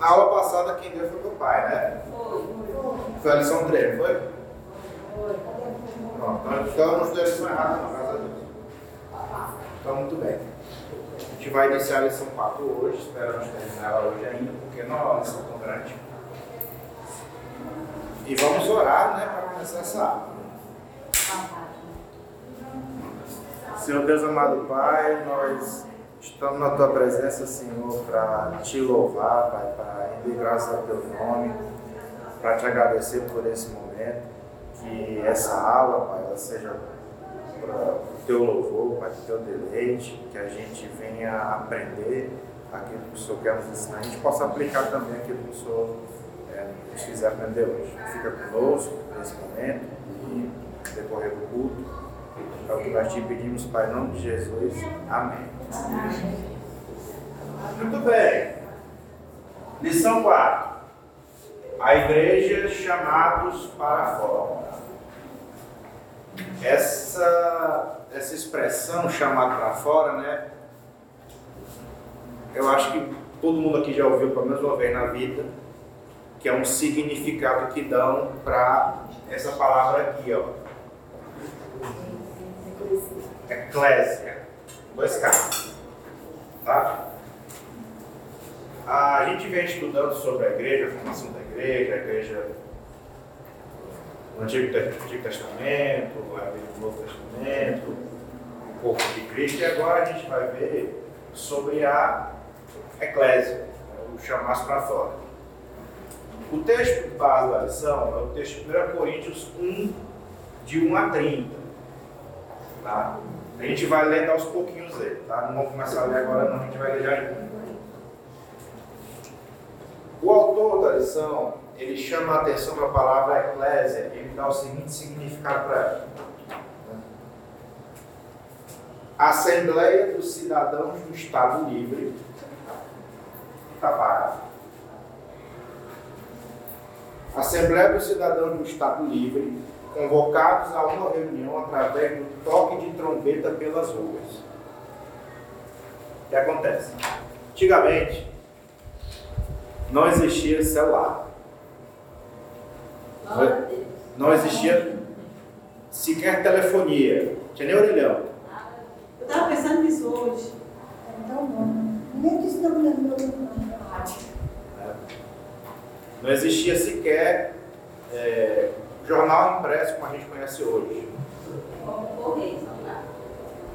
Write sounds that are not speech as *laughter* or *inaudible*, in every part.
A aula passada quem deu foi meu pai, né? Foi. Foi a lição 3, não foi? Foi. Pronto, então não deu a lição errada, não, graças a Deus. Então, muito bem. A gente vai iniciar a lição 4 hoje, esperamos terminar ela hoje ainda, porque não é uma lição tão grande. E vamos orar, né, para começar essa aula. Senhor Deus amado Pai, nós estamos na tua presença, Senhor, para te louvar, Pai, para render graças ao teu nome, para te agradecer por esse momento, que essa aula, Pai, ela seja para o teu louvor, para o teu deleite, que a gente venha aprender aquilo que o Senhor quer nos ensinar, a gente possa aplicar também aquilo que o Senhor é, nos fizer aprender hoje. Fica conosco nesse momento e decorrer do culto. É o que nós te pedimos, Pai, em nome de Jesus. Amém. Muito bem. Lição 4. A igreja chamados para fora. Essa, essa expressão chamado para fora, né? Eu acho que todo mundo aqui já ouviu pelo menos uma vez na vida, que é um significado que dão para essa palavra aqui, ó. Eclésia. Dois K. Tá? A gente vem estudando sobre a igreja, a formação da igreja, a igreja no Antigo, Antigo Testamento, no Novo Testamento, o corpo de Cristo, e agora a gente vai ver sobre a Eclésia, o chamar para fora. O texto base da lição é o texto de 1 Coríntios 1, de 1 a 30. Tá? A gente vai lendo aos pouquinhos ele, tá? Não vamos começar a ler agora não, a gente vai ler já O autor da lição, ele chama a atenção para a palavra eclésia, ele dá o seguinte significado para ela. Assembleia dos Cidadãos do Estado Livre, está parado. Assembleia dos Cidadãos do Estado Livre, convocados a uma reunião através do toque de trombeta pelas ruas. O que acontece? Antigamente, não existia celular. Não existia sequer telefonia. Tinha nem orelhão. Eu estava pensando nisso hoje. Então, não. Nem disse não Não existia sequer é, jornal impresso como a gente conhece hoje. Como correio, não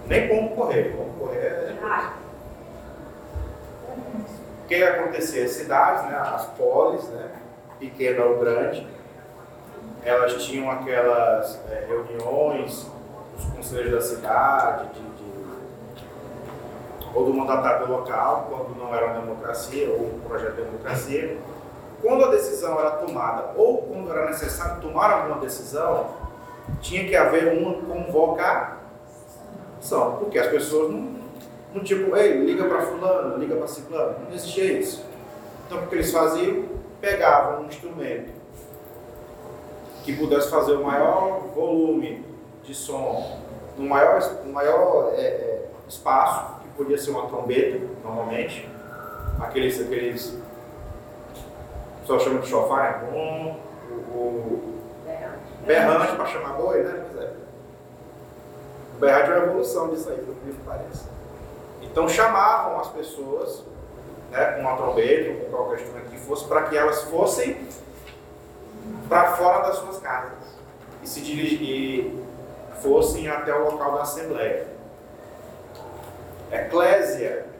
Nem como correio. Como correio é. Ah. O que acontecia? As cidades, né, as polis, né, pequena ou grande, elas tinham aquelas é, reuniões dos conselheiros da cidade, de, de, ou do mandatário local, quando não era uma democracia ou um projeto de democracia quando a decisão era tomada ou quando era necessário tomar alguma decisão, tinha que haver uma convocação, porque as pessoas não, não tipo, ei, liga para fulano, liga para ciclano, não existia isso. Então o que eles faziam? Pegavam um instrumento que pudesse fazer o maior volume de som, no maior, no maior é, é, espaço, que podia ser uma trombeta, normalmente, aqueles, aqueles pessoal chama de chofar, é bom, o, o berrante para chamar boi, né? Pois é. O berrante é uma evolução disso aí, pelo que parece. Então chamavam as pessoas, né, com uma trombeta, ou com qualquer instrumento que fosse, para que elas fossem para fora das suas casas e se dirigir, fossem até o local da assembleia. Eclésia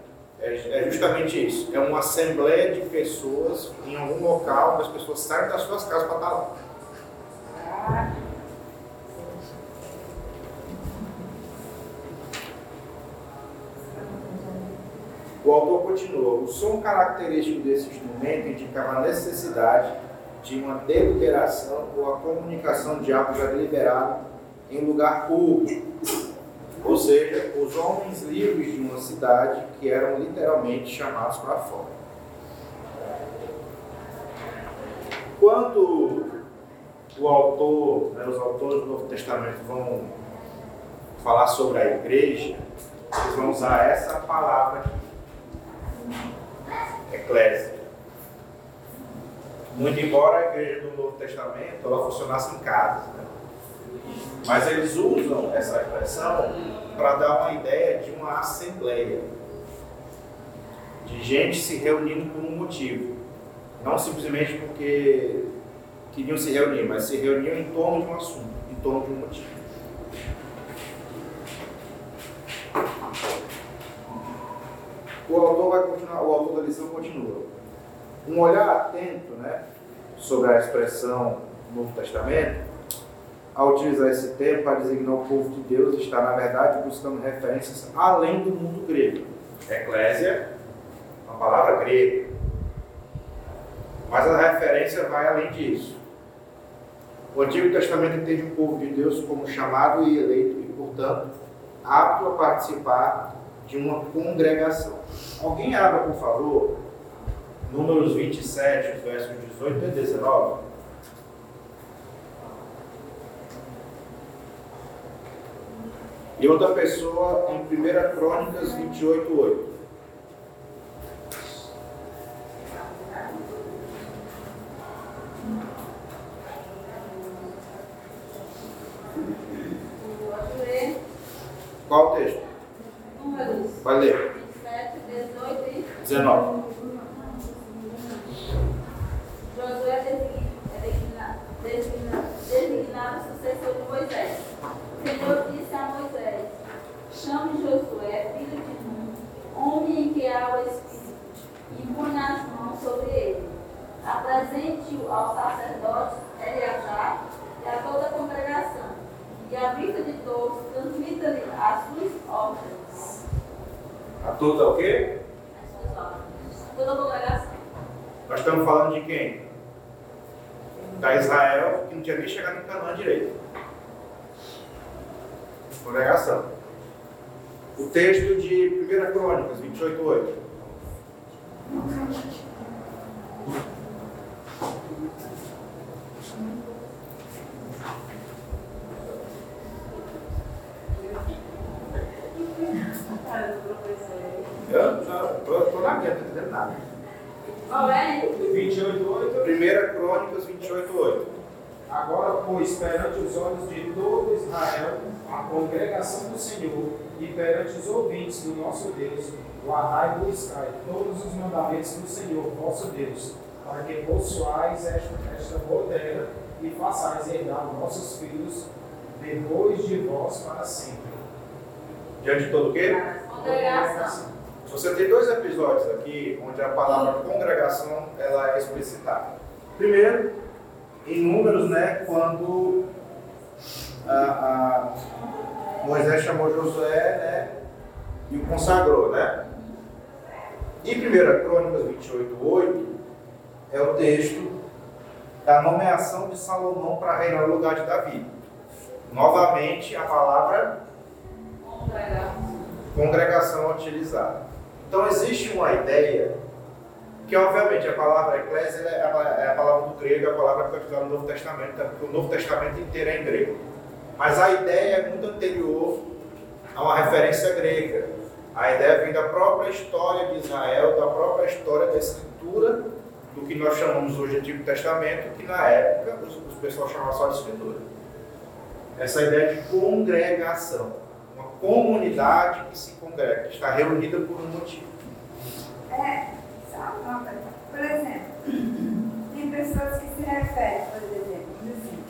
é, é justamente isso. É uma assembleia de pessoas em algum local, as pessoas saem das suas casas para estar lá. O autor continua: o som característico desse instrumento indicava a necessidade de uma deliberação ou a comunicação de algo já deliberado em lugar público ou seja, os homens livres de uma cidade que eram literalmente chamados para fora. Quando o autor, né, os autores do Novo Testamento vão falar sobre a igreja, eles vão usar essa palavra aqui, eclésia. Muito embora a igreja do Novo Testamento ela funcionasse em casas. Né? Mas eles usam essa expressão para dar uma ideia de uma assembleia, de gente se reunindo por um motivo. Não simplesmente porque queriam se reunir, mas se reuniam em torno de um assunto, em torno de um motivo. O autor vai continuar, o autor da lição continua. Um olhar atento, né, sobre a expressão Novo Testamento, ao utilizar esse termo para designar o povo de Deus, está na verdade buscando referências além do mundo grego. Eclésia, uma palavra grega. Mas a referência vai além disso. O Antigo Testamento entende o povo de Deus como chamado e eleito e, portanto, apto a participar de uma congregação. Alguém abra, por favor, Números 27, versos 18 e 19. E outra pessoa em 1 Crônicas 28, 8. Qual o texto? Números Vai ler. 27, 18 e 19. Josué designa- designa- designa- designado sucessor de Moisés. O Senhor disse a Moisés: Chame Josué, filho de Nun, homem em que há o Espírito, e ponha as mãos sobre ele. Apresente-o ao sacerdote Eleazar e a toda a congregação. E à vista de todos, transmita-lhe as suas ordens. A toda o quê? Toda a congregação. Nós estamos falando de quem? Da Israel, que não tinha nem chegado em Canaã direito. Congregação. O texto de 1 Crônicas, 28, 8. Eu estou na minha, não estou entendendo nada. Ó, é? 28:8 1 Crônicas 28, 8. Agora, pois, perante os olhos de todo Israel, a congregação do Senhor, e perante os ouvintes do nosso Deus, guardai e buscai todos os mandamentos do Senhor, vosso Deus, para que possuais esta, esta boa terra e façais herdar vossos filhos depois de vós para sempre. Diante de todo o quê? Congregação. Você tem dois episódios aqui onde a palavra congregação ela é explicitada. Primeiro, em números, né, quando a, a Moisés chamou Josué, né, e o consagrou, né? Em 1 Crônicas 28, 8, é o texto da nomeação de Salomão para reinar no lugar de Davi. Novamente, a palavra Congregação. congregação utilizada. Então existe uma ideia que obviamente a palavra eclésia é a, é a palavra do grego, é a palavra que foi utilizada no Novo Testamento, porque o Novo Testamento inteiro é em grego. Mas a ideia é muito anterior a uma referência grega. A ideia vem da própria história de Israel, da própria história da escritura, do que nós chamamos hoje de Antigo Testamento, que na época os, os pessoal chamavam só de escritura. Essa ideia de congregação comunidade que se congrega, que está reunida por um motivo. É, só uma coisa. Por exemplo, tem pessoas que se referem, por exemplo, assim,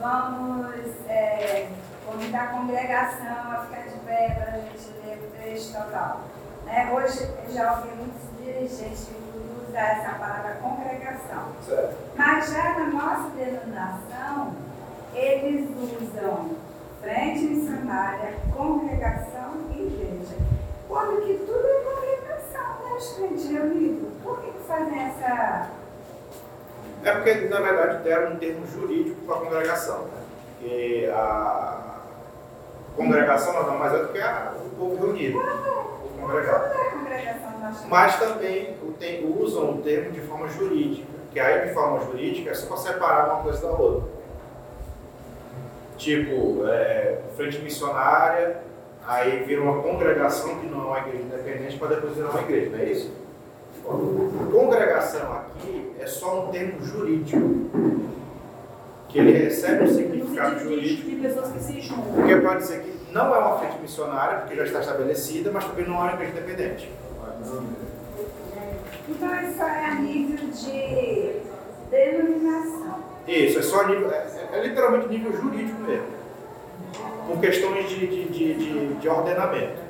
vamos é, convidar a congregação a ficar de pé para a gente ler o texto total. Né? Hoje eu já ouvi muitos dirigentes usar essa palavra congregação. Certo? Mas já na nossa denominação, eles usam frente missionária, congregação e igreja. Quando que tudo é congregação, né, gente? Reunido. Por que, que fazem essa. É porque, na verdade, deram um termo jurídico para a congregação. Né? Porque a congregação nada mais é do que a- o povo reunido, o congregado. É congregação nós Mas também usam o termo de forma jurídica, que aí de forma jurídica é só para separar uma coisa da outra. Tipo, é, frente missionária, aí vira uma congregação que não é uma igreja independente para depois virar uma igreja, não é isso? Congregação aqui é só um termo jurídico. Que ele recebe um significado jurídico. de pessoas que se juntam. Porque pode dizer que não é uma frente missionária, porque já está estabelecida, mas também não é uma igreja independente. Então isso é a nível de denominação. Isso, é só nível, é, é literalmente nível jurídico mesmo. Por questões de, de, de, de, de ordenamento.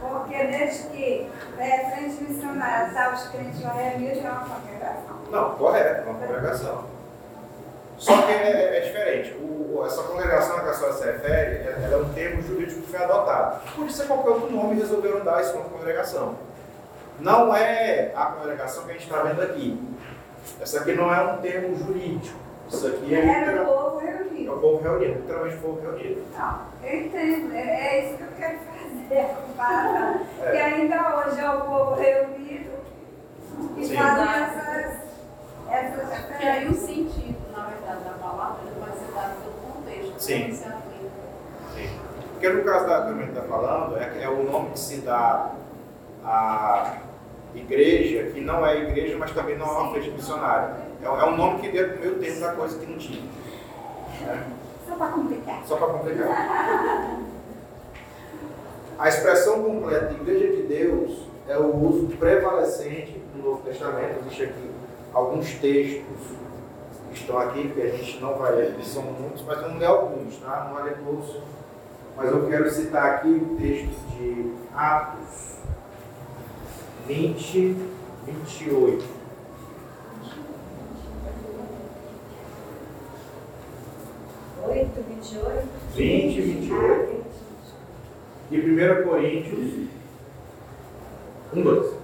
Porque desde que é, frente missionária está os crentes lá reunidos é uma congregação. Não, correto, é uma congregação. Só que é, é diferente. O, essa congregação a que a senhora se refere, ela ela é um termo jurídico que foi adotado. Por isso, qualquer outro nome resolveram dar esse nome de congregação. Não é a congregação que a gente está vendo aqui. Essa aqui não é um termo jurídico. Isso aqui é, Era o povo é reunido. o povo reunido, literalmente o povo reunido. Não, eu entendo. É, é isso que eu quero fazer, a comparação. É. Que ainda hoje é o povo reunido e Sim. fazem essas, essas Que aí o sentido, na verdade, da palavra ele pode ser dado pelo contexto. Sim. aplica. Sim. Porque no caso da que a gente está falando, é, é o nome que se dá à igreja, que não é igreja, mas também não é uma frente missionária. É, é um nome que deu no meio termo da coisa que não tinha. né? Só para complicar. Só para complicar. A expressão completa de igreja de Deus é o uso prevalecente no Novo Testamento. Existe aqui alguns textos que estão aqui, que a gente não vai ler, são muitos, mas vamos ler alguns, tá? Não vai ler todos. Mas eu quero citar aqui o texto de Atos 20, 28. Oito, vinte e oito. 20, 28. E 1 Coríntios 1, 2.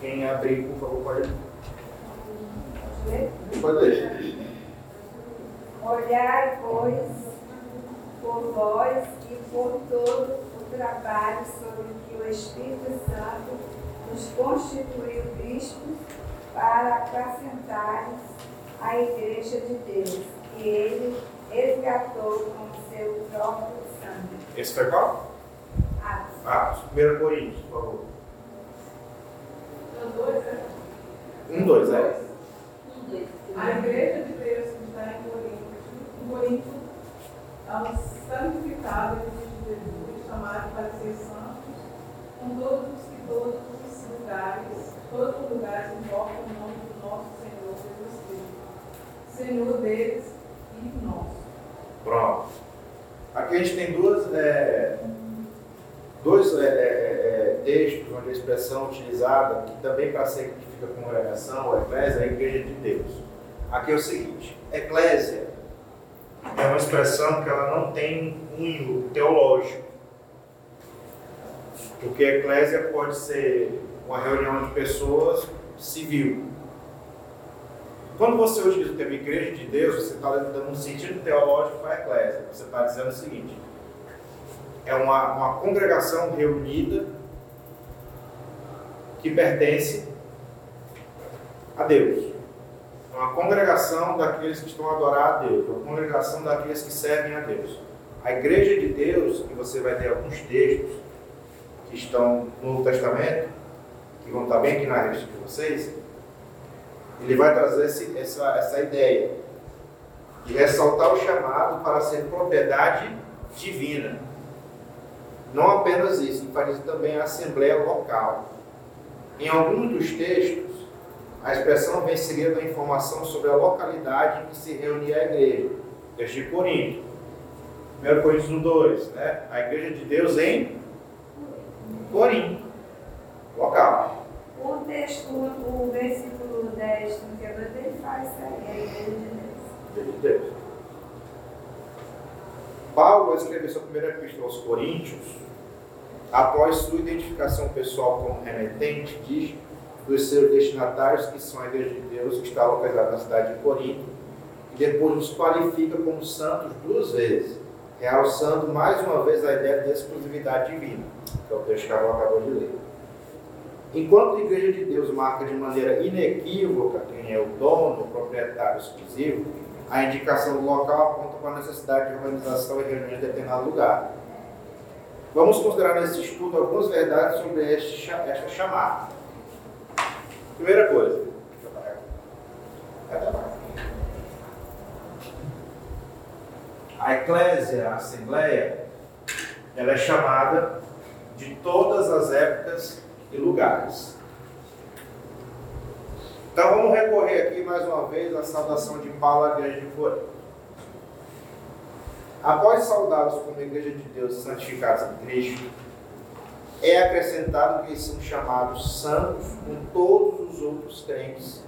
Quem abrir, por favor, pode Pode ler. Olhai, pois, por vós e por todo o trabalho sobre que o Espírito Santo nos constituiu bispos para acrescentares a Igreja de Deus, que ele resgatou com seu próprio sangue. Esse foi qual? Atos. Atos. 1 Coríntios, por favor. Então, dois, né? 1, 2, é. Um, dois. A igreja de Deus que está em Corinto, em Corinto, aos santificados de Jesus, chamados para ser santos, com todos os que todos os lugares, todos os lugares invocam o nome do nosso Senhor Jesus Cristo, Senhor deles e nosso. Pronto. Aqui a gente tem duas, é, dois é, é, é, textos onde a expressão utilizada, que também para significa congregação ou eclésia, é a igreja de Deus. Aqui é o seguinte, eclésia é uma expressão que ela não tem um teológico. Porque eclésia pode ser uma reunião de pessoas civil. Quando você utiliza o termo igreja de Deus, você está dando um sentido teológico para a eclésia. Você está dizendo o seguinte: é uma, uma congregação reunida que pertence a Deus. É uma congregação daqueles que estão a adorar a Deus, uma congregação daqueles que servem a Deus. A igreja de Deus, que você vai ter alguns textos que estão no Novo Testamento, que vão estar bem aqui na lista de vocês, ele vai trazer esse, essa, essa ideia de ressaltar o chamado para ser propriedade divina. Não apenas isso, enfatiza também a assembleia local. Em alguns dos textos, a expressão vem seguida da informação sobre a localidade em que se reunia a igreja. Texto de Corinto. 1 Coríntios 1, 2, né? A igreja de Deus em Corinto. Local. O texto, o versículo 10, 32, ele faz isso aí, a Igreja de Deus. De Deus. Paulo, ao escrever sua primeira epístola aos Coríntios, após sua identificação pessoal como remetente, diz dos seus destinatários, que são a Igreja de Deus, que está localizada na cidade de Corinto, e depois nos qualifica como santos duas vezes, realçando mais uma vez a ideia de exclusividade divina, que é o texto que Carol acabou de ler. Enquanto a Igreja de Deus marca de maneira inequívoca quem é o dono, o proprietário exclusivo, a indicação do local aponta para a necessidade de organização e reuniões em determinado lugar. Vamos considerar nesse estudo algumas verdades sobre este, esta chamada. Primeira coisa. A eclésia, a assembleia, ela é chamada de todas as épocas e lugares. Então vamos recorrer aqui mais uma vez à saudação de Paulo à igreja de Corinto. Após saudá-los como igreja de Deus santificados em Cristo, é acrescentado que eles são chamados santos com todos os outros crentes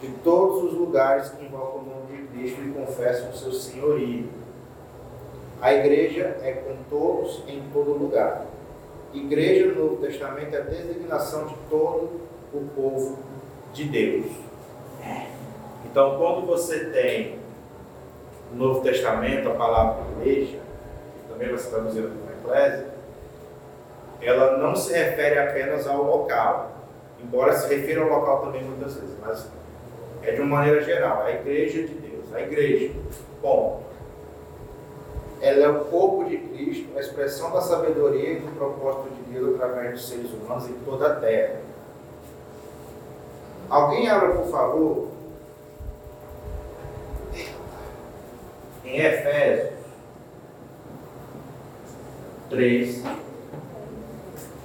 de todos os lugares que invocam o nome de Cristo e confessam o seu senhorio. A igreja é com todos em todo lugar. Igreja no Novo Testamento é a designação de todo o povo de Deus. Então, quando você tem no Novo Testamento a palavra igreja, também vai ser traduzida como eclésia, ela não se refere apenas ao local, embora se refira ao local também muitas vezes, mas é de uma maneira geral, a igreja de Deus, a igreja, ponto. Ela é o corpo de Cristo, a expressão da sabedoria e do propósito de Deus através dos seres humanos em toda a terra. Alguém abra, por favor, em Efésios 3,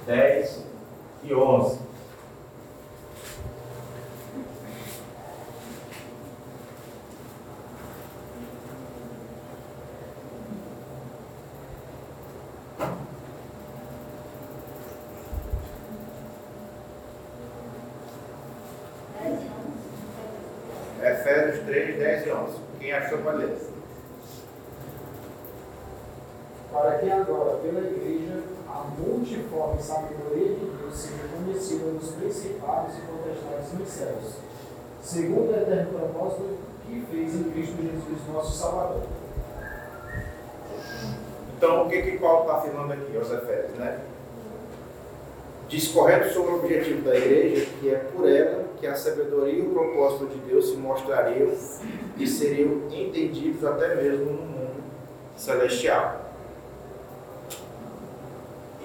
10 e 11. Efésios 3, 10 e 11. Quem achou para ler? Para que agora, pela igreja, a multiforme sabedoria de Deus seja conhecida nos principados e potestades nos céus, segundo o eterno propósito que fez em Cristo Jesus, nosso Salvador. Então, o que que Paulo está afirmando aqui aos Efésios, né? Discorrendo sobre o objetivo da igreja, que é por ela que a sabedoria e o propósito de Deus se mostrariam e seriam entendidos até mesmo no mundo celestial.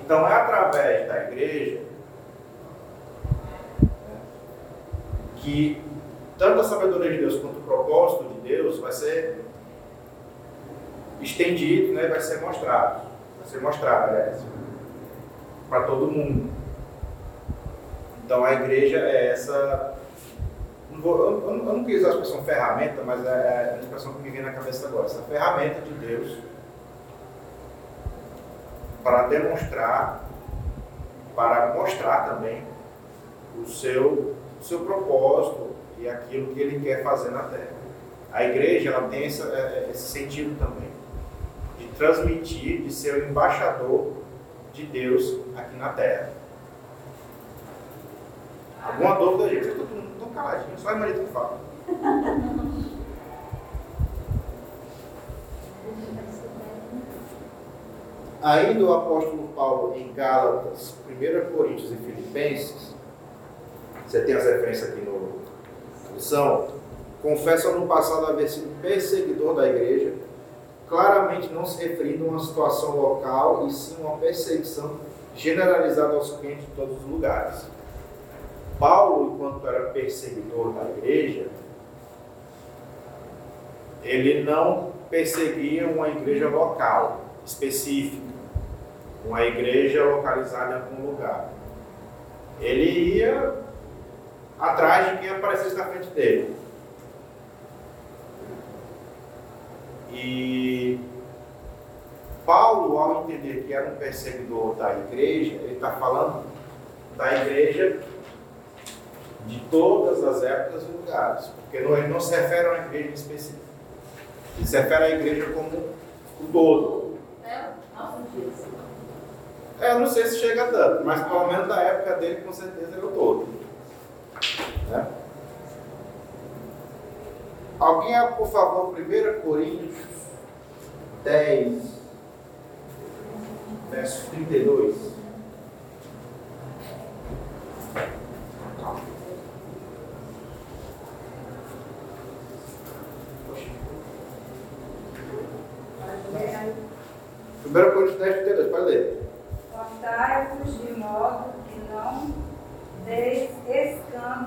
Então é através da igreja que tanto a sabedoria de Deus quanto o propósito de Deus vai ser estendido, né, vai ser mostrado. Vai ser mostrado, aliás, para todo mundo. Então a igreja é essa. Eu, eu, não quis usar a expressão ferramenta, mas é a expressão que me vem na cabeça agora. Essa ferramenta de Deus para demonstrar, para mostrar também o seu, o seu propósito e aquilo que ele quer fazer na terra. A igreja ela tem esse, esse sentido também, de transmitir, de ser o embaixador de Deus aqui na terra. Alguma dúvida, gente? Eu estou caladinho, só a Maria que fala. *laughs* Ainda o apóstolo Paulo em Gálatas, 1 Coríntios e Filipenses, você tem as referências aqui no tradução, confessa no passado haver sido perseguidor da igreja, claramente não se referindo a uma situação local, e sim uma perseguição generalizada aos crentes de todos os lugares. Paulo, enquanto era perseguidor da igreja, ele não perseguia uma igreja local, específica uma igreja localizada em algum lugar. Ele ia atrás de quem aparecesse na frente dele. E Paulo, ao entender que era um perseguidor da igreja, ele está falando da igreja de todas as épocas e lugares, porque ele não se refere a uma igreja específica, ele se refere à igreja como um todo. É, nosso dia. É, não sei se chega tanto, mas pelo menos da época dele, com certeza, era o todo. Né? Alguém, por favor, 1 Coríntios 10, verso 32. Primeiro Coríntios 10, 32, pode ler.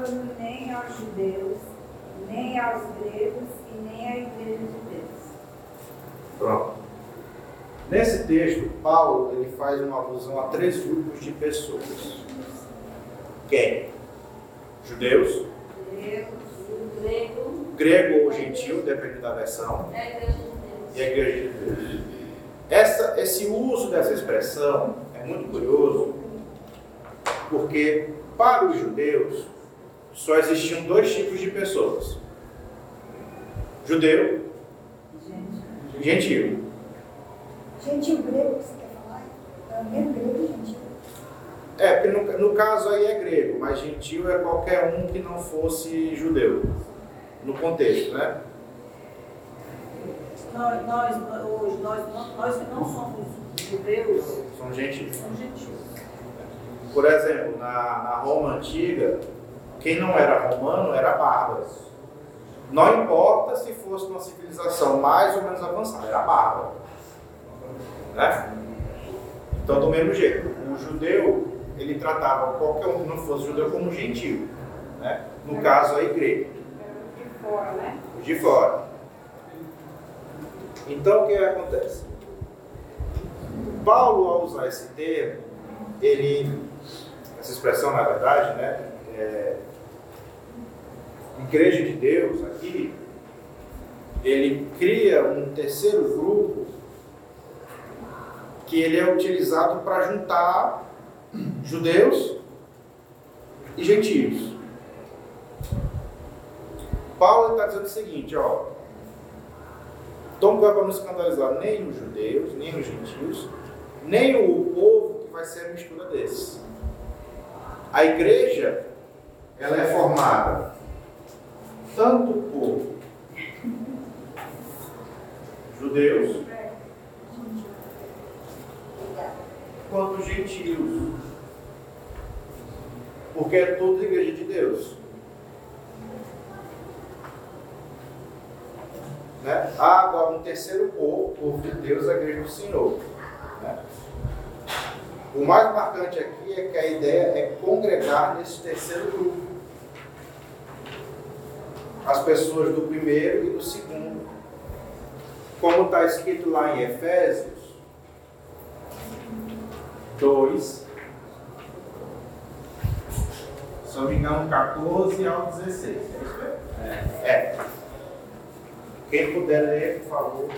dando nem aos judeus, nem aos gregos e nem à igreja de Deus. Pronto. Nesse texto, Paulo ele faz uma alusão a três grupos de pessoas. Quem? Judeus, Gregos, grego grego ou gentil, dependendo da versão, é a igreja de Deus. e a igreja de Deus. Essa, esse uso dessa expressão é muito curioso, porque para os judeus só existiam dois tipos de pessoas: judeu gente. gentil. Gentil grego, que você quer falar? É o mesmo grego e gentil. É, porque no, no caso aí é grego, mas gentil é qualquer um que não fosse judeu, no contexto, né? Nós, nós, hoje, nós, nós que não somos judeus, São gentios. somos gentios. Por exemplo, na, na Roma antiga, quem não era romano era bárbaro. Não importa se fosse uma civilização mais ou menos avançada, era bárbaro. Né? Então, do mesmo jeito, o judeu, ele tratava qualquer um que não fosse judeu como gentil. Né? No caso aí, grego, De fora, né? de fora. Então, o que acontece? Paulo, ao usar esse termo, ele, essa expressão, na verdade, né, é, Igreja de Deus, aqui, ele cria um terceiro grupo que ele é utilizado para juntar judeus e gentios. Paulo está dizendo o seguinte, ó, Toma cuidado para não escandalizar nem os judeus, nem os gentios, nem o povo que vai ser a mistura desses. A igreja, ela é formada tanto por judeus quanto gentios. Porque é toda igreja de Deus. Né? Há agora um terceiro povo, o povo de Deus, a igreja do Senhor. né? O mais marcante aqui é que a ideia é congregar nesse terceiro grupo. As pessoas do primeiro e do segundo. Como está escrito lá em Efésios 2, se não me engano, 14 ao 16. É isso mesmo? É. Quem puder ler, por favor.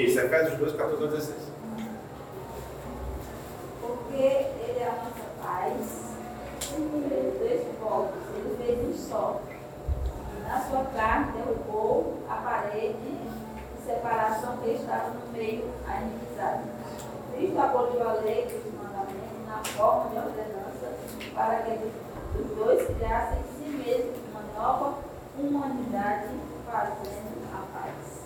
Isso, Efésios 2, 14 a 16. Porque ele é a nossa paz, ele fez dois povos, ele fez um só. Na sua carne derrubou a parede de separação que estava no meio a inimizade. Cristo aboliu a lei dos mandamentos na forma de ordenança para que os dois criassem em si mesmos uma nova humanidade fazendo a paz.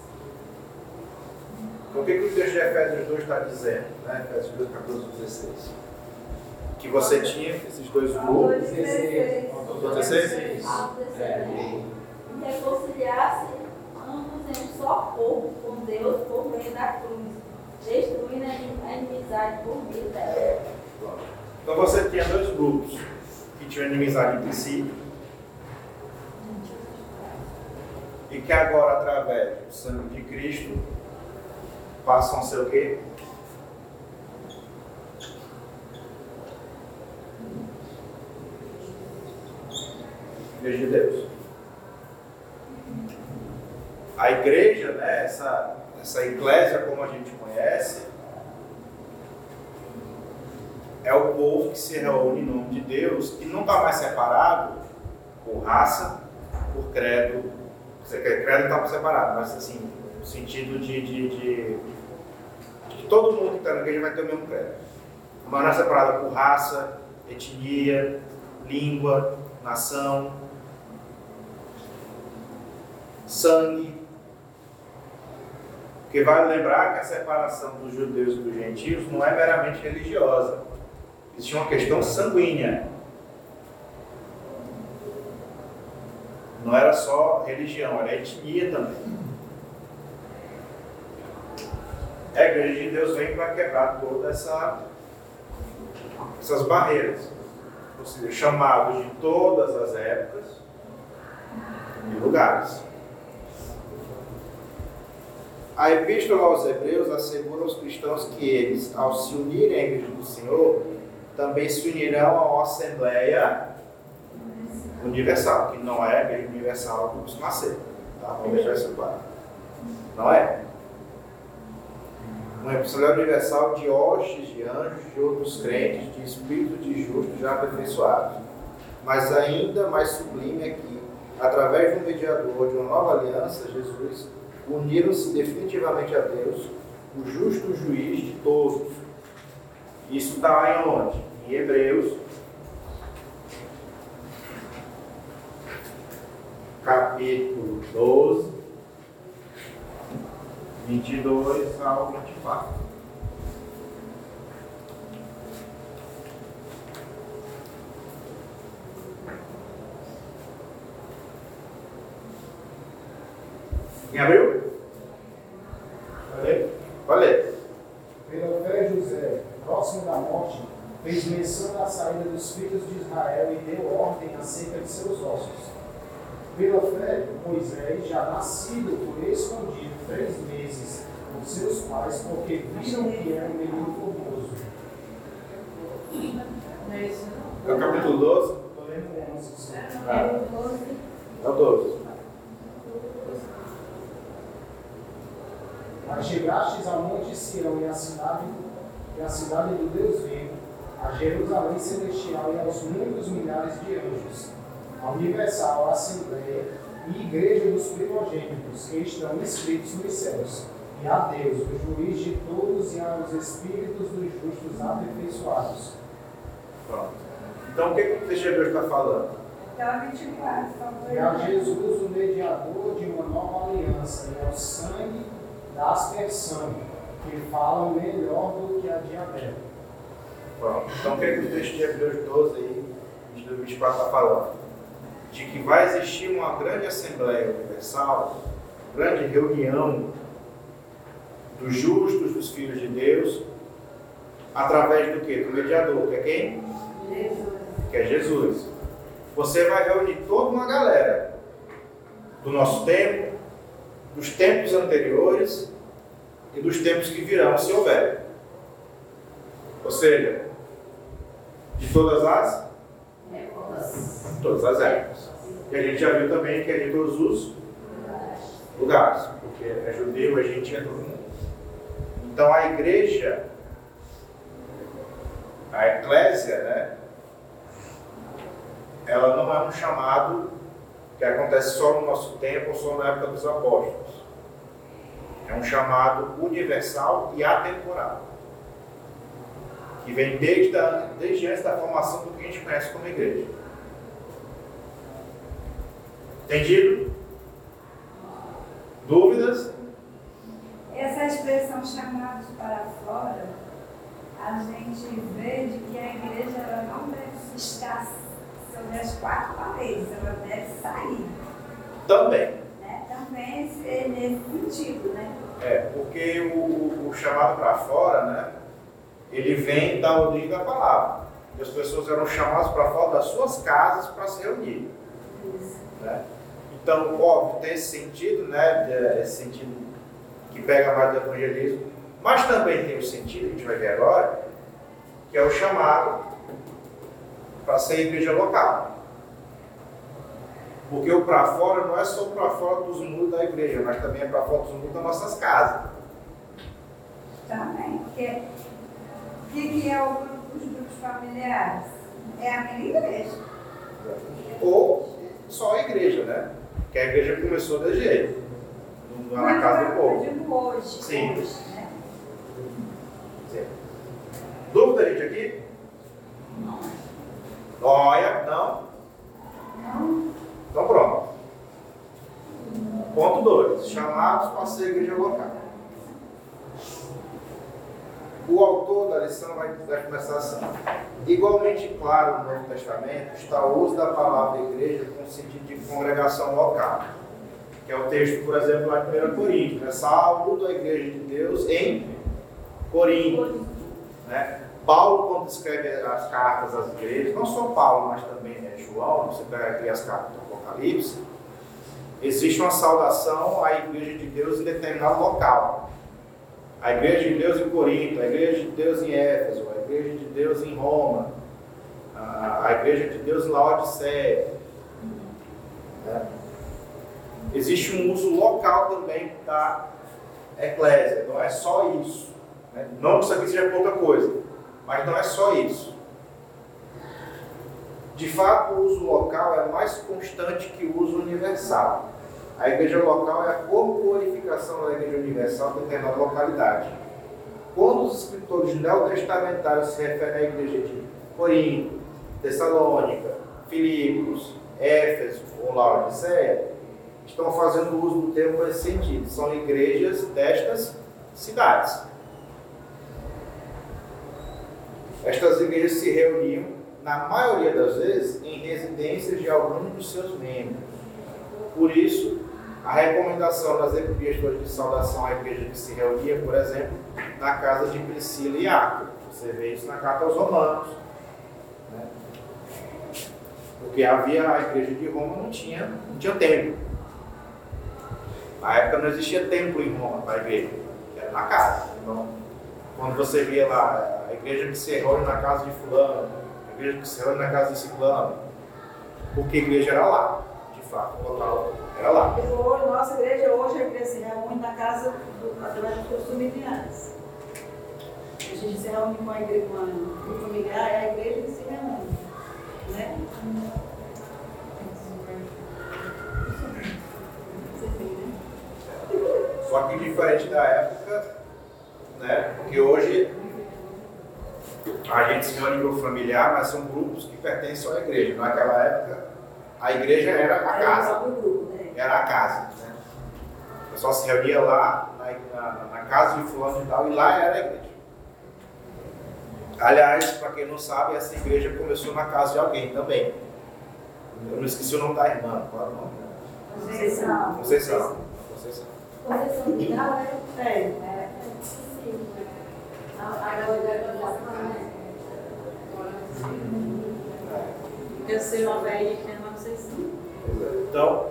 Então, o que, que o texto de Efésios 2 está dizendo? Né? Efésios 2, 14 a 16. Que você tinha esses dois grupos. 16. 16? Ao descer, reconciliar-se ambos em um só corpo com Deus por meio da cruz, destruindo a inimizade por meio dela. Então você tinha dois grupos que tinham inimizade entre si. E que agora, através do sangue de Cristo, passam a ser o quê? Igreja de Deus. A igreja, né, essa, essa igreja como a gente conhece, é o povo que se reúne em nome de Deus, que não está mais separado por raça, por credo. Credo está separado, mas assim, no sentido de, de, de, todo mundo que está na igreja vai ter o mesmo credo. Mas não é separado por raça, etnia, língua, nação, sangue. Porque vale lembrar que a separação dos judeus e dos gentios não é meramente religiosa. Existe uma questão sanguínea. Não era só religião, era etnia também. A igreja de Deus vem para quebrar todas essa, essas barreiras. Ou seja, chamados de todas as épocas e lugares. A Epístola aos Hebreus assegura aos cristãos que eles, ao se unirem à Igreja do Senhor, também se unirão à Assembleia Universal, que não é a Igreja Universal do ser. Tá? Vamos deixar isso claro. Não é. Uma Assembleia Universal de hostes, de anjos, de outros crentes, de espíritos de justos já aperfeiçoados. Mas ainda mais sublime é que, através de um mediador de uma nova aliança, Jesus uniram-se definitivamente a Deus, o justo juiz de todos. Isso está lá em onde? Em Hebreus, capítulo 12, 22 ao 24. Quem abriu? Falei? Falei. Pela fé, José, próximo da morte, fez menção da saída dos filhos de Israel e deu ordem acerca de seus ossos. Pela fé, Moisés, já nascido por escondido três meses com seus pais, porque viram que era um menino formoso. É É o capítulo 12? Estou lendo 11. sim. É o 12. Mas chegastes ao monte Sião e à cidade, e à cidade do Deus vivo, a Jerusalém celestial e aos muitos milhares de anjos, a universal Assembleia e Igreja dos primogênitos que estão escritos nos céus, e a Deus, o juiz de todos, e aos espíritos dos justos aperfeiçoados. Pronto. Então o que, que o texto de está falando? Então, 24, por favor. E a Jesus, o mediador de uma nova aliança, e ao sangue da aspersão, que falam melhor do que a de Abel. Pronto. Então o que, que o texto de Hebreus 12 aí, 22 24 está falando? De que vai existir uma grande Assembleia Universal, grande reunião dos justos, dos filhos de Deus, através do quê? Do mediador, que é quem? Jesus. que é Jesus. Você vai reunir toda uma galera do nosso tempo, dos tempos anteriores e dos tempos que virão, se houver. Ou seja, de todas as todas as épocas. E a gente já viu também que é de todos os lugares, porque é judeu, é gentil, é todo mundo. Então a igreja, a eclésia, né? ela não é um chamado que acontece só no nosso tempo ou só na época dos apóstolos. É um chamado universal e atemporal. Que vem desde, a, desde antes da formação do que a gente conhece como igreja. Entendido? Dúvidas? Essa expressão chamados para fora, a gente vê de que a igreja ela não deve estar sobre as quatro paredes, ela deve sair. Também. Né? Também é nesse sentido, né? É, porque o, o- chamado para fora, né? Ele vem da origem da palavra. E as pessoas eram chamadas para fora das suas casas para se reunir. né? Então, óbvio, tem esse sentido, né? de- Esse sentido que pega mais do evangelismo, mas também tem o sentido, que a gente vai ver agora, que é o chamado para ser igreja local. Porque o para fora não é só para fora dos muros da igreja, mas também é para fora dos muros das nossas casas. Também. Porque o que, que é o grupo, os grupos familiares? É a minha igreja. Ou só a igreja, né? Que a igreja começou desse jeito, na casa do povo. hoje. Sim. Hoje, né? Dúvida, gente, aqui? Olha, não? Então pronto. Ponto 2. Chamados para ser igreja local. O autor da lição vai, vai começar assim. Igualmente claro no Novo Testamento está o uso da palavra igreja com o sentido de congregação local. Que é o texto, por exemplo, lá em 1 Coríntios, né? Saúdo a igreja de Deus em Corinto. Né? Paulo, quando escreve as cartas às igrejas, não só Paulo, mas também né, João, você pega aqui as cartas do Apocalipse, existe uma saudação à igreja de Deus em determinado local. A igreja de Deus em Corinto, a igreja de Deus em Éfeso, igreja de Deus em Roma, a igreja de Deus em Laodiceia. Né? Existe um uso local também da eclésia, não é só isso. Né? Não que isso aqui seja pouca coisa, mas não é só isso. De fato, o uso local é mais constante que o uso universal. A igreja local é a corporificação da igreja universal em determinada localidade. Quando os escritores neotestamentários se referem à igreja de Corinto, Tessalônica, Filipos, Éfeso ou Laodiceia, estão fazendo uso do termo nesse sentido. São igrejas destas cidades. Estas igrejas se reuniam, na maioria das vezes, em residências de algum dos seus membros. Por isso, a recomendação das epístolas de saudação à igreja que se reunia, por exemplo, na casa de Priscila e Áquila. Você vê isso na carta aos Romanos. Né? Porque havia a igreja de Roma não tinha, não tinha templo. Na época não existia templo em Roma para a igreja, era na casa. Então, quando você via lá a igreja que se reúne na casa de fulano, a igreja que se reúne na casa de ciclano, porque a igreja era lá, de fato, o era lá. Hoje, nossa igreja hoje, a igreja se reúne na casa do, através dos familiares. A gente se reúne com a igreja, com a familiar, é a igreja se reúne. Né? Só que diferente da época, né? Porque hoje a gente se reúne grupo familiar, mas são grupos que pertencem à igreja. Naquela época, a igreja era a casa. Era a casa. Né? O pessoal se reunia lá na, na, na casa de fulano e tal, e lá era a igreja. Aliás, para quem não sabe, essa igreja começou na casa de alguém também. Eu não esqueci o nome da irmã. Qual é o nome? Conceição. Conceição. Conceição. Conceição de Gal, né? É. É. Agora, Eu sei uma velha que tem uma Conceição. Então,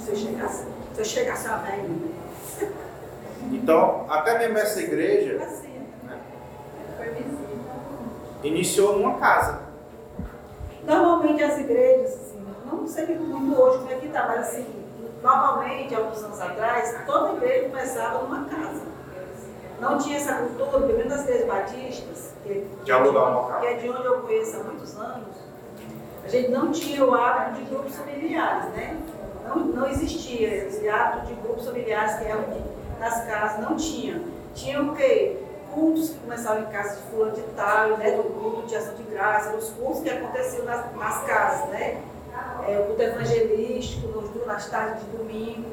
Se eu chegasse, se eu chegasse a velha. então, até mesmo essa igreja Assim. né, foi visita. Iniciou numa casa. Normalmente as igrejas, assim, não sei muito hoje como é que está, mas assim, normalmente, alguns anos atrás, toda igreja começava numa casa. Não tinha essa cultura, pelo menos das igrejas batistas, que, De alugar um local. que é de onde eu conheço há muitos anos, a gente não tinha o hábito de grupos familiares, né? Não, não existia esse hábito de grupos familiares que eram nas casas, não tinha. Tinha o quê? Cultos que começavam em casa de fulano de tal, né? Do culto de ação de graça, os cultos que aconteciam nas, nas casas, né? É, o culto evangelístico, nos, nas tardes de domingo.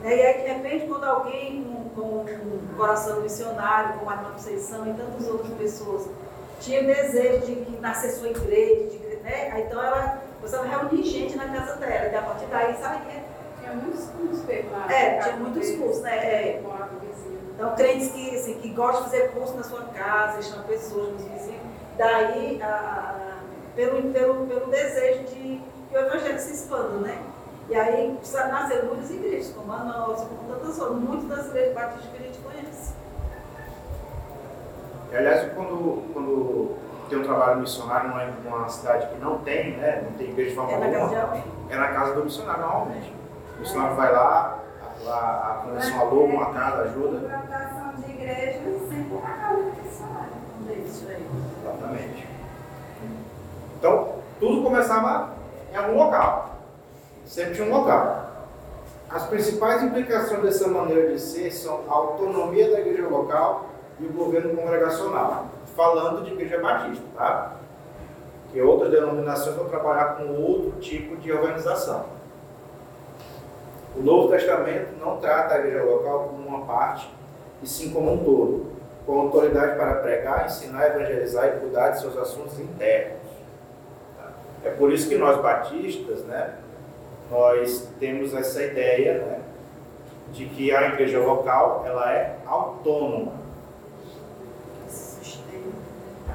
Né? E aí, de repente, quando alguém com, com coração missionário, como a Conceição e tantas outras pessoas, tinha desejo de que nascesse sua igreja, de, né? Então ela começava a reunir gente na casa dela. E a partir daí, sabe que Tinha muitos cursos. É, tinha muitos cursos, né? É. Então, crentes que, assim, que gostam de fazer curso na sua casa, chamam pessoas, nos vizinhos, daí, a, a- pelo, pelo, pelo desejo de que o evangelho se expanda, né? E aí nasceram muitas igrejas, como a nossa, como tantas outras, muitas das igrejas batistas que a gente conhece. E, aliás, quando, quando tem um trabalho missionário numa, numa cidade que não tem, né, não tem igreja de forma É na casa de alguma, alguém. é na casa do missionário normalmente. O missionário vai lá, a, a, a convenção aluga uma casa, ajuda. De igreja sempre casa do missionário. Isso aí. Exatamente. Então, tudo começava em algum local. Sempre tinha um local. As principais implicações dessa maneira de ser são a autonomia da igreja local e o governo congregacional. Falando de igreja batista, tá? Que outras denominações vão trabalhar com outro tipo de organização. O Novo Testamento não trata a igreja local como uma parte, e sim como um todo, com autoridade para pregar, ensinar, evangelizar e cuidar de seus assuntos internos. É por isso que nós batistas, né, nós temos essa ideia né, de que a igreja local ela é autônoma.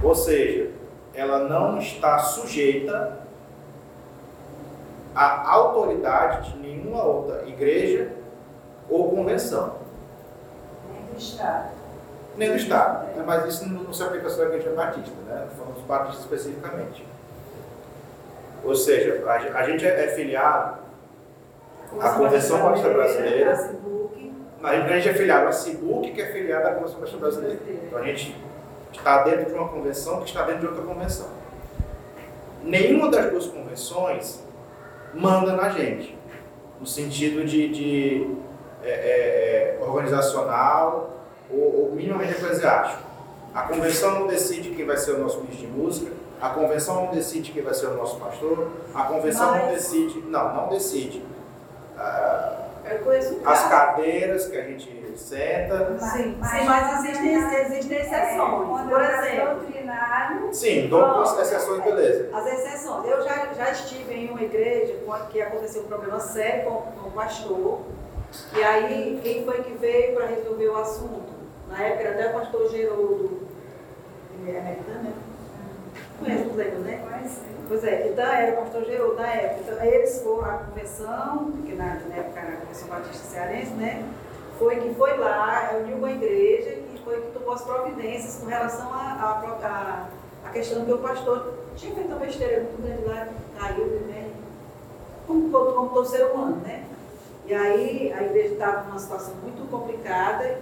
Ou seja, ela não está sujeita à autoridade de nenhuma outra igreja ou convenção. Nem do Estado. Nem do Estado. né? Mas isso não, não se aplica só à igreja batista, né? falando dos batistas especificamente. Ou seja, a, a gente é, é filiado à Convenção Batista Brasileira, A a gente é filiado à CIBUC, que é filiada à Convenção Batista Brasileira. Então a gente está dentro de uma convenção que está dentro de outra convenção. Nenhuma das duas convenções manda na gente, no sentido de, de, é, é, é, organizacional ou, ou minimamente eclesiástico. A convenção não decide quem vai ser o nosso ministro de música, a convenção não decide quem vai ser o nosso pastor, a convenção não Mas- decide, não, não decide. Ah, as cadeiras que a gente senta, Sim, Mas- sim, mas existem, existem exceções. quando Por exemplo, doutrinário, sim, dou duas exceções, beleza. as exceções. Eu já, já estive em uma igreja que aconteceu um problema sério com, com o pastor. E aí, quem foi que veio para resolver o assunto? Na época era até o pastor Geroldo. Ele é americano, né? Conhece o Lego, né? mas Pois é, então era pastor Geroldo na época. Então eles foram à convenção, que na, na época era a Convenção Batista Cearense, né? Foi que foi lá, reuniu com a igreja e foi que tomou as providências com relação à a, a, a questão que o pastor tinha feito uma besteira muito grande lá, caiu, né? Como, todo- como todo ser humano, né? E aí a igreja estava numa situação muito complicada,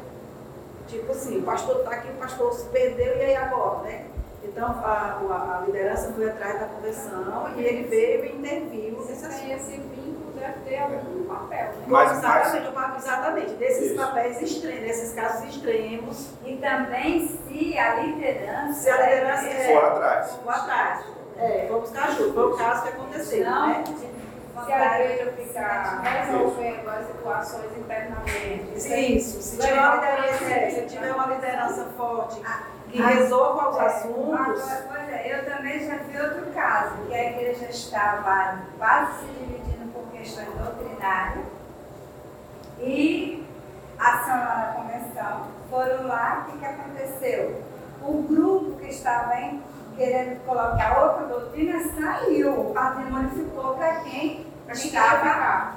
tipo assim, o pastor está aqui, o pastor se perdeu, e aí agora, né? Então a, a, a liderança foi atrás da convenção e ele veio e interviu nesse Esse, assunto. esse vínculo deve ter algum papel, né? Mas- exatamente, papo- exatamente, desses Isso. papéis extremos, nesses casos extremos, E também se a liderança. Se a liderança é- For atrás. vou atrás. É, vamos buscar ajuda. Foi o caso que aconteceu, Não, né? Se a igreja ficar resolvendo as situações internamente. Isso, se tiver uma liderança, é, se tiver uma liderança forte que Ah, resolva os é, assuntos, pois é, eu também já vi outro caso, que a igreja estava quase se dividindo por questões doutrinárias e lá na convenção. Foram lá, o que, que aconteceu? O grupo que estava em- querendo colocar outra doutrina saiu. O patrimônio ficou para quem estava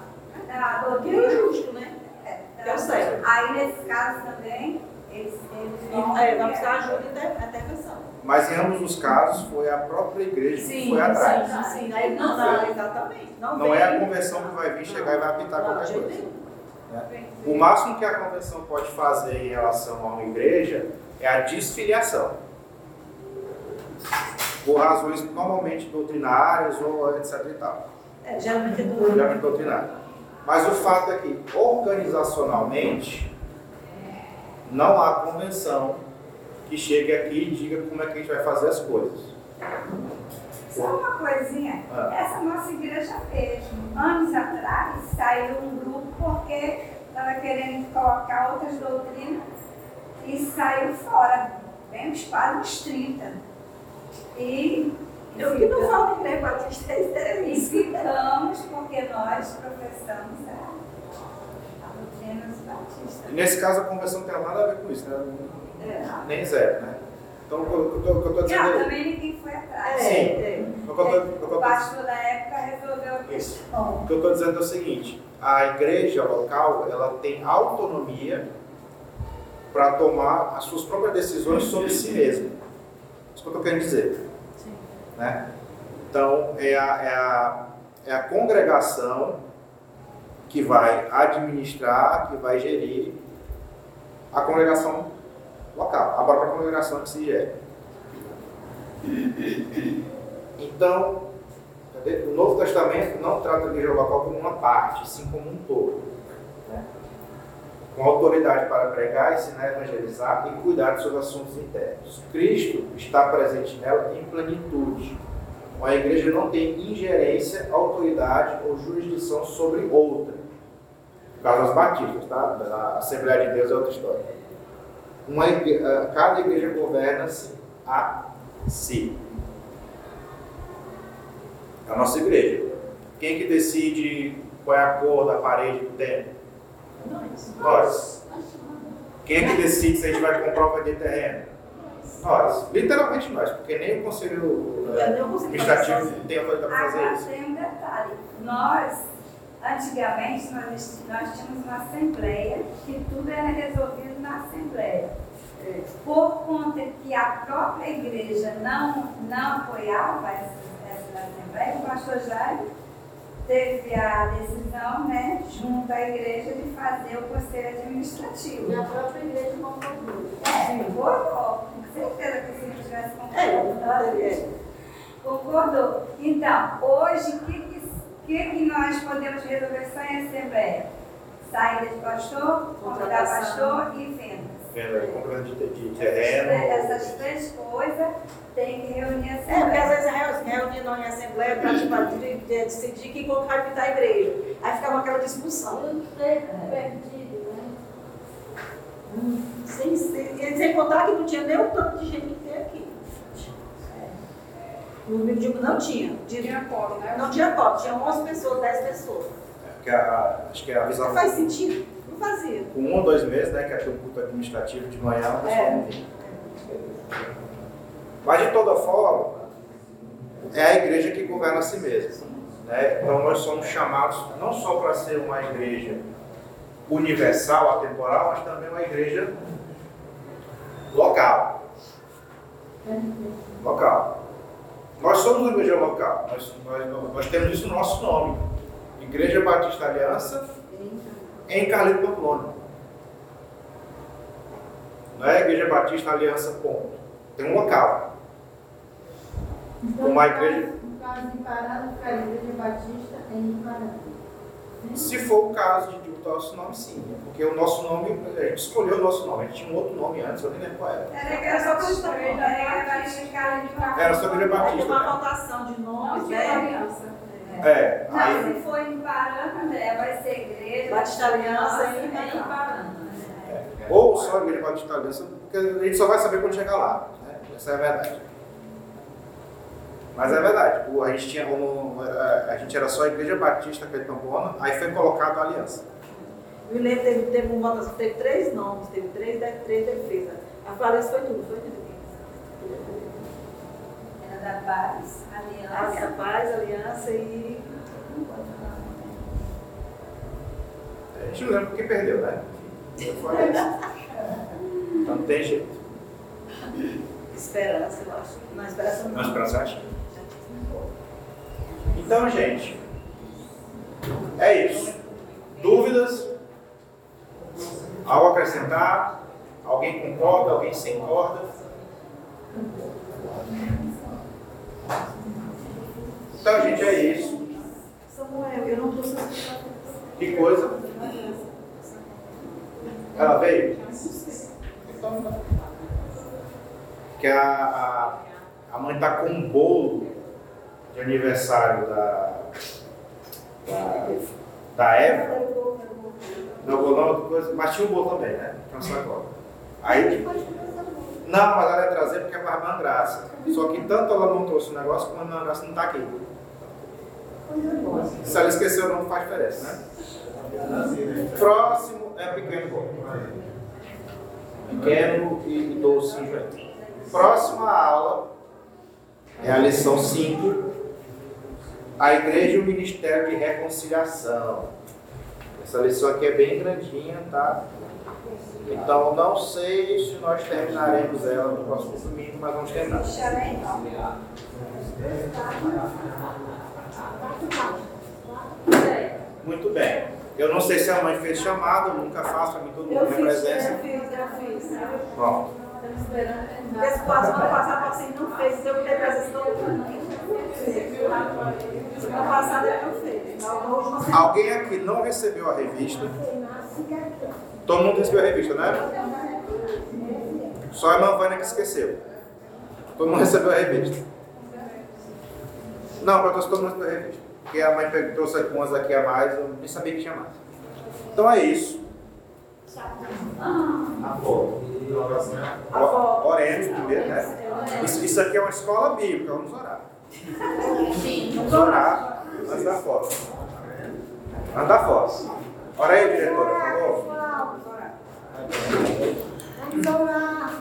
na que doutrina. é justo, né? É, Deu certo. Aí, nesse caso também, eles, eles vão. E, é, vamos buscar ajuda e inter- intervenção. Mas em ambos os casos foi a própria igreja que Sim, foi atrás. sim, sim. Aí não, não, exatamente. Não, Não é a convenção que vai vir chegar e vai apitar Não, qualquer jeito coisa. nenhum. O máximo que a convenção pode fazer em relação a uma igreja é a desfiliação. Por razões normalmente doutrinárias ou etc e tal. É, geralmente é do Geralmente doutrinárias. Mas o fato é que, organizacionalmente, não há convenção que chegue aqui e diga como é que a gente vai fazer as coisas. Só uma coisinha, Ah. essa nossa igreja mesmo, anos atrás, saiu um grupo porque estava querendo colocar outras doutrinas e saiu fora, bem uns quase uns 30. E, Eu que não falo igreja batista é e isso. ficamos porque nós professamos a, a doutrina dos batistas. E nesse caso, a convenção não tem nada a ver com isso, né? É. Nem zero, né? Então, o que eu estou ah, dizendo é... também ninguém foi atrás. Sim. É, O que eu tô- o O pastor da época resolveu a Isso. questão. O que eu estou dizendo é o seguinte: a igreja local ela tem autonomia para tomar as suas próprias decisões sobre si mesma. Isso que eu querendo dizer. Sim. Né? Então, é a, é, a, é a congregação que vai administrar, que vai gerir a congregação local, a própria congregação que se gere. Então? O Novo Testamento não trata a igreja local como uma parte, sim como um todo. Com autoridade para pregar, ensinar, evangelizar e cuidar dos seus assuntos internos. Cristo está presente nela em plenitude. Uma igreja não tem ingerência, autoridade ou jurisdição sobre outra. Caso das batistas, tá? A Assembleia de Deus é outra história. Uma igre- ah, Cada igreja governa-se a si a nossa igreja. Quem que decide qual é a cor da parede do templo? Nós. Quem é que decide se a gente vai comprar ou vender terreno? Nós. Literalmente nós, porque nem o conselho eh, administrativo tem autoridade para fazer isso. tem um detalhe. Nós, antigamente, nós, nós tínhamos uma assembleia que tudo era resolvido na assembleia. Por conta que a própria igreja não, não apoiava essa, essa assembleia, o pastor Jair teve a decisão, né, junto à igreja, de fazer o conselho administrativo. E a própria igreja concordou. É, concordou. Com certeza que se não tivesse É, concordado, é. concordou. Então, hoje, o que, que, que, que nós podemos resolver só em assembleia? Saída de pastor, convidar Contratação. pastor e vendas. Venda, compra de, terreno. três- Essas três coisas tem que reunir a É, assembleia. reu- reunião em assembleia para tipo, de- de- decidir quem vai pintar a igreja. Aí ficava aquela discussão. Tudo perdido, né? Sem, sem, e sem contar que não tinha nem o tanto de gente que tem aqui. No Bidigo não tinha. De- Tinha cota, né? Não tinha copo, tinha 11 pessoas, 10 pessoas. Que a- a- acho que a visão Não faz sentido? Não fazia. com um ou dois meses, né, que é um culto administrativo de manhã, o pessoal É. não vinha. Mas de toda forma, é a igreja que governa a si mesma. Né? Então nós somos chamados não só para ser uma igreja universal, atemporal, mas também uma igreja local. Local. Nós somos uma igreja local. Nós, nós, nós temos isso no nosso nome. Igreja Batista Aliança em Carlito Pamplona. Não é Igreja Batista Aliança, ponto. Tem um local. Uma igreja, No caso de Parada, ficaria Igreja Batista em Parada. se for o caso de o nosso nome, sim. Porque o nosso nome, a gente escolheu o nosso nome. A gente tinha um outro nome antes, eu nem lembro qual era. Era, era só pastor, era Era só Igreja Batista. teve uma né? votação de nomes, né? aliança. É, aí, se for em Parana, André, vai ser igreja. Batista Aliança em em Parana. Parana. ou só a Igreja Batista Aliança, porque a gente só vai saber quando chegar lá. Né? Essa é a verdade. Mas é verdade. O- A gente, tinha, um- a gente era só a Igreja Batista aqui de Pamplona, aí foi colocado a aliança. Eu lembro, teve, teve uma votação, teve três nomes, teve três, três defesas. A Floresta foi tudo, foi tudo. Era da Paz, Aliança. A Paz, Aliança e. A gente não lembra porque perdeu, né? Foi isso. Então não tem jeito. Esperança, eu acho. Não, Esperança não. Não, Esperança acha? Então, gente, é isso. Dúvidas? Algo a acrescentar? Alguém concorda? Alguém se concorda? Então, gente, é isso. Samuel, eu não essa Que coisa? Ela veio? Então. Que a, a, a mãe tá com um bolo de aniversário da, da, da Eva. Não, bolo não, coisa, mas tinha um bolo também, né? Tinha sacola. Aí, não, mas ela ia trazer porque é para a Graça. Só que tanto ela não trouxe o negócio, como a irmã Graça não está aqui. Se ela esqueceu, não faz diferença, né? Próximo é pequeno bolo. Pequeno e doce. Próxima aula é a lição 5. A igreja e o ministério de reconciliação. Essa lição aqui é bem grandinha, tá? Então não sei se nós terminaremos ela no próximo domingo, mas vamos terminar. Muito bem. Eu não sei se a mãe fez chamada, eu nunca faço, para mim todo mundo tem fiz, presença. eu fiz, eu fiz. Bom, Estamos esperando esse quase ano passado você não fez, então eu tenho presença não alguém aqui não recebeu a revista? Todo mundo recebeu a revista, né? Só a irmã Vânia que esqueceu. Todo mundo recebeu a revista. Não, para todos todo mundo recebeu a revista. Porque a mãe trouxe umas aqui a mais, eu nem sabia que tinha mais. Então é isso. A foto. Oremos primeiro, né? Isso, isso aqui é uma escola bíblica, vamos orar. Vamos orar antes da foto. Anda fora. Ora aí, diretora, por favor. Vamos orar.